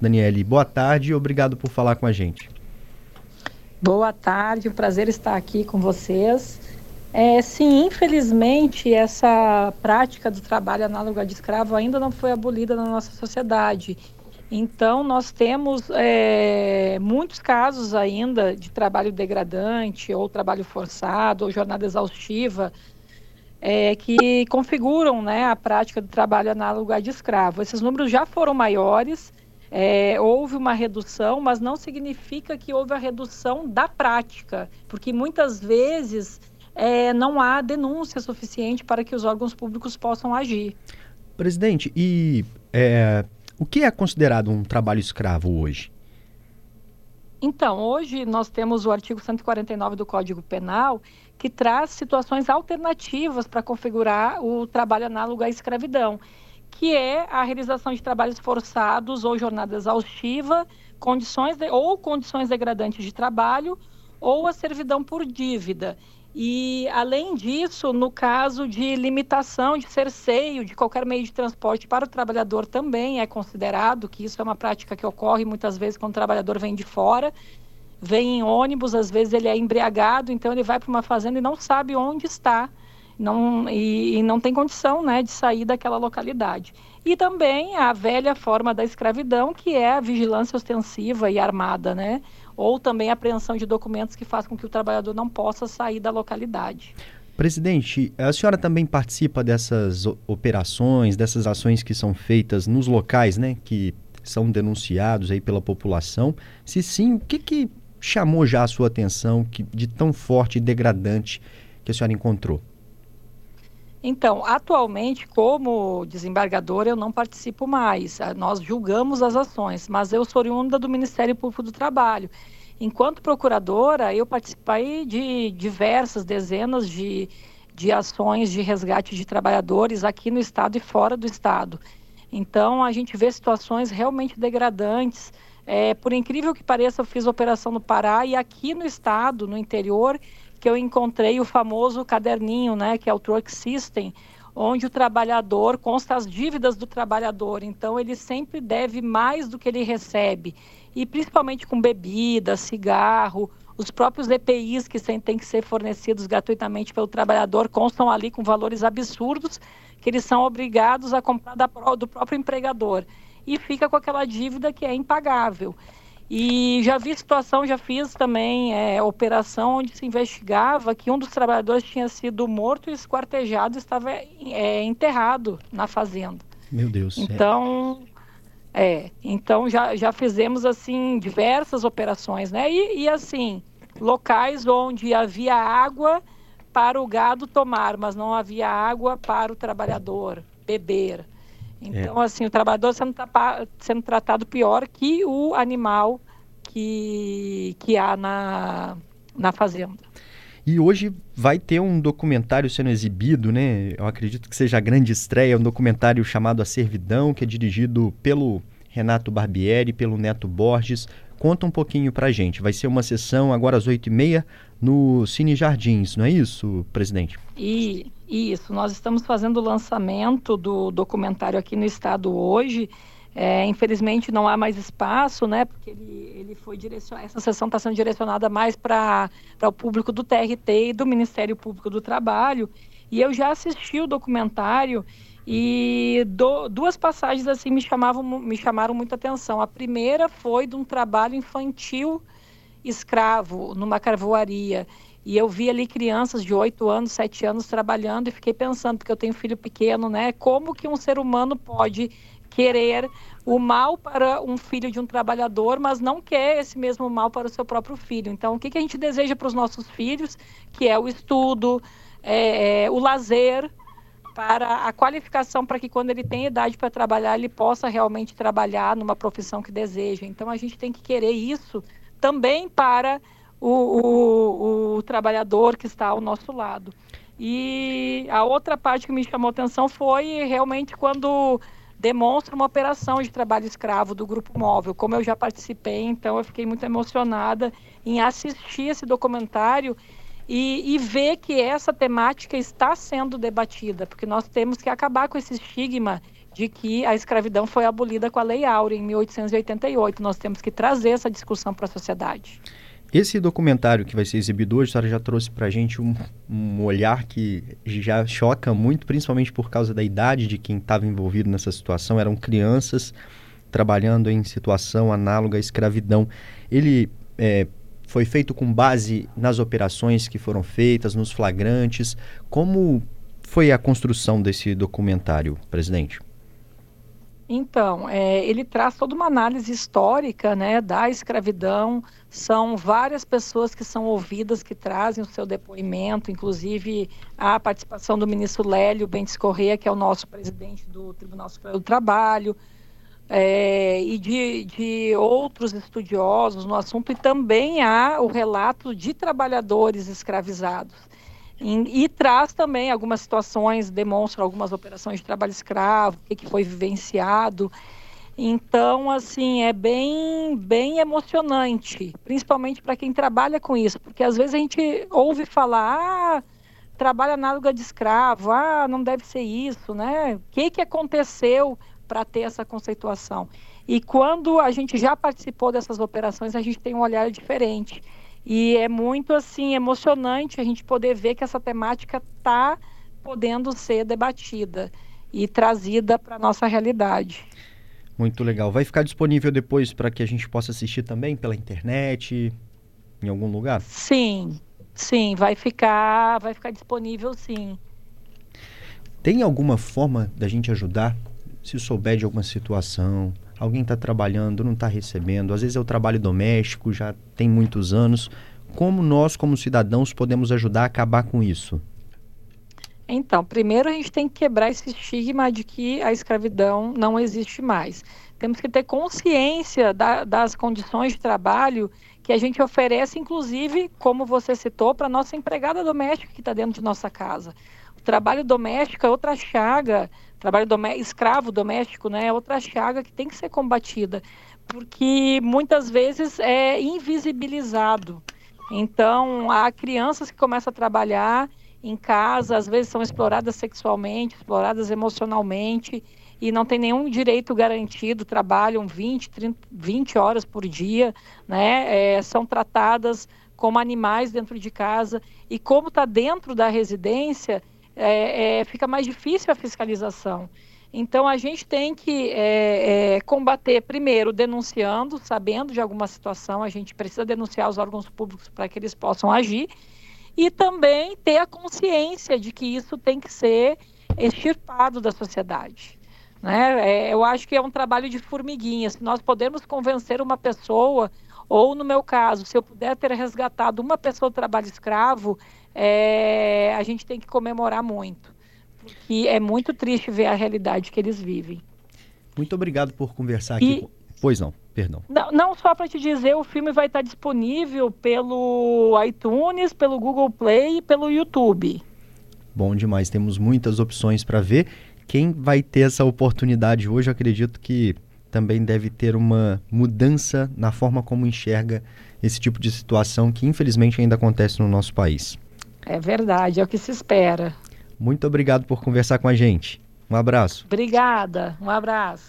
Daniele, boa tarde e obrigado por falar com a gente. Boa tarde, um prazer estar aqui com vocês. É, sim, infelizmente, essa prática do trabalho análogo de escravo ainda não foi abolida na nossa sociedade. Então, nós temos é, muitos casos ainda de trabalho degradante, ou trabalho forçado, ou jornada exaustiva, é, que configuram né, a prática do trabalho análogo de escravo. Esses números já foram maiores, é, houve uma redução, mas não significa que houve a redução da prática, porque muitas vezes é, não há denúncia suficiente para que os órgãos públicos possam agir. Presidente, e é, o que é considerado um trabalho escravo hoje? Então, hoje nós temos o artigo 149 do Código Penal que traz situações alternativas para configurar o trabalho análogo à escravidão, que é a realização de trabalhos forçados ou jornada exaustiva, condições de, ou condições degradantes de trabalho, ou a servidão por dívida. E, além disso, no caso de limitação de cerceio de qualquer meio de transporte para o trabalhador, também é considerado que isso é uma prática que ocorre muitas vezes quando o trabalhador vem de fora, vem em ônibus, às vezes ele é embriagado, então ele vai para uma fazenda e não sabe onde está não, e, e, não tem condição né, de sair daquela localidade. E também a velha forma da escravidão, que é a vigilância ostensiva e armada, né? ou também a apreensão de documentos que faz com que o trabalhador não possa sair da localidade. Presidente, a senhora também participa dessas operações, dessas ações que são feitas nos locais, né, que são denunciados aí pela população? Se sim, o que, que chamou já a sua atenção que, de tão forte e degradante que a senhora encontrou? Então, atualmente, como desembargadora, eu não participo mais. Ah, nós julgamos as ações, mas eu sou oriunda do Ministério Público do Trabalho. Enquanto procuradora, eu participei de diversas dezenas de, de ações de resgate de trabalhadores aqui no Estado e fora do Estado. Então, a gente vê situações realmente degradantes. É, por incrível que pareça, eu fiz operação no Pará e aqui no Estado, no interior, que eu encontrei o famoso caderninho, né, que é o Truck System, onde o trabalhador consta as dívidas do trabalhador. Então ele sempre deve mais do que ele recebe. E principalmente com bebida, cigarro, os próprios EPIs que têm que ser fornecidos gratuitamente pelo trabalhador constam ali com valores absurdos que eles são obrigados a comprar da, do próprio empregador. E fica com aquela dívida que é impagável. E já vi situação, já fiz também é, operação onde se investigava que um dos trabalhadores tinha sido morto e esquartejado e estava é, enterrado na fazenda. Meu Deus. Então, é, então já, já fizemos assim diversas operações, né? E, e assim, locais onde havia água para o gado tomar, mas não havia água para o trabalhador beber. Então, é. assim, o trabalhador sendo, sendo tratado pior que o animal que, que há na, na fazenda. E hoje vai ter um documentário sendo exibido, né? Eu acredito que seja a grande estreia, um documentário chamado A Servidão, que é dirigido pelo Renato Barbieri, pelo Neto Borges. Conta um pouquinho pra gente. Vai ser uma sessão agora às oito e meia no Cine Jardins, não é isso, presidente? E, isso, nós estamos fazendo o lançamento do documentário aqui no estado hoje. É, infelizmente não há mais espaço, né? Porque ele, ele foi direcionado. Essa sessão está sendo direcionada mais para o público do TRT e do Ministério Público do Trabalho. E eu já assisti o documentário e do, duas passagens assim me chamavam me chamaram muita atenção. A primeira foi de um trabalho infantil escravo numa carvoaria. E eu vi ali crianças de 8 anos, 7 anos trabalhando e fiquei pensando, porque eu tenho filho pequeno, né? Como que um ser humano pode querer o mal para um filho de um trabalhador, mas não quer esse mesmo mal para o seu próprio filho. Então, o que, que a gente deseja para os nossos filhos, que é o estudo, é, é, o lazer, para a qualificação, para que quando ele tem idade para trabalhar, ele possa realmente trabalhar numa profissão que deseja. Então, a gente tem que querer isso também para o, o, o trabalhador que está ao nosso lado. E a outra parte que me chamou atenção foi realmente quando demonstra uma operação de trabalho escravo do Grupo Móvel. Como eu já participei, então eu fiquei muito emocionada em assistir esse documentário e, e, ver que essa temática está sendo debatida, porque nós temos que acabar com esse estigma de que a escravidão foi abolida com a Lei Áurea em 1888. Nós temos que trazer essa discussão para a sociedade. Esse documentário que vai ser exibido hoje, a senhora já trouxe para a gente um, um, olhar que já choca muito, principalmente por causa da idade de quem estava envolvido nessa situação. Eram crianças trabalhando em situação análoga à escravidão. Ele é, foi feito com base nas operações que foram feitas, nos flagrantes. Como foi a construção desse documentário, presidente? Então, é, ele traz toda uma análise histórica né, da escravidão. São várias pessoas que são ouvidas, que trazem o seu depoimento, inclusive a participação do ministro Lélio Bentes Corrêa, que é o nosso presidente do Tribunal Superior do Trabalho, é, e de, de outros estudiosos no assunto, e também há o relato de trabalhadores escravizados. E, traz também algumas situações, demonstra algumas operações de trabalho escravo, o que, foi vivenciado. Então, assim, é bem, bem emocionante, principalmente para quem trabalha com isso, porque às vezes a gente ouve falar, ah, trabalho análogo de escravo, ah, não deve ser isso, né? O que, que aconteceu para ter essa conceituação? E quando a gente já participou dessas operações, a gente tem um olhar diferente. E é muito assim emocionante a gente poder ver que essa temática está podendo ser debatida e trazida para a nossa realidade. Muito legal. Vai ficar disponível depois para que a gente possa assistir também pela internet, em algum lugar? Sim, sim, vai ficar, vai ficar disponível sim. Tem alguma forma da gente ajudar? Se souber de alguma situação, alguém está trabalhando, não está recebendo, às vezes é o trabalho doméstico, já tem muitos anos. Como nós, como cidadãos, podemos ajudar a acabar com isso? Então, primeiro a gente tem que quebrar esse estigma de que a escravidão não existe mais. Temos que ter consciência da, das condições de trabalho que a gente oferece, inclusive, como você citou, para nossa empregada doméstica que está dentro de nossa casa. Trabalho doméstico é outra chaga trabalho doméstico, escravo doméstico, né, é outra chaga que tem que ser combatida, porque muitas vezes é invisibilizado. Então, há crianças que começam a trabalhar em casa, às vezes são exploradas sexualmente, exploradas emocionalmente e não tem nenhum direito garantido, trabalham 20, 30, 20 horas por dia, né? É, são tratadas como animais dentro de casa e como está dentro da residência, é, é, fica mais difícil a fiscalização. Então, a gente tem que é, é, combater, primeiro, denunciando, sabendo de alguma situação, a gente precisa denunciar os órgãos públicos para que eles possam agir, e também ter a consciência de que isso tem que ser extirpado da sociedade. Né? É, eu acho que é um trabalho de formiguinha. Se nós podemos convencer uma pessoa, ou no meu caso, se eu puder ter resgatado uma pessoa do trabalho escravo, é, a gente tem que comemorar muito. Porque é muito triste ver a realidade que eles vivem. Muito obrigado por conversar aqui. E, pois não, perdão. Não, não só para te dizer, o filme vai estar disponível pelo iTunes, pelo Google Play e pelo YouTube. Bom demais, temos muitas opções para ver. Quem vai ter essa oportunidade hoje, eu acredito que também deve ter uma mudança na forma como enxerga esse tipo de situação que infelizmente ainda acontece no nosso país. É verdade, é o que se espera. Muito obrigado por conversar com a gente. Um abraço. Obrigada, um abraço.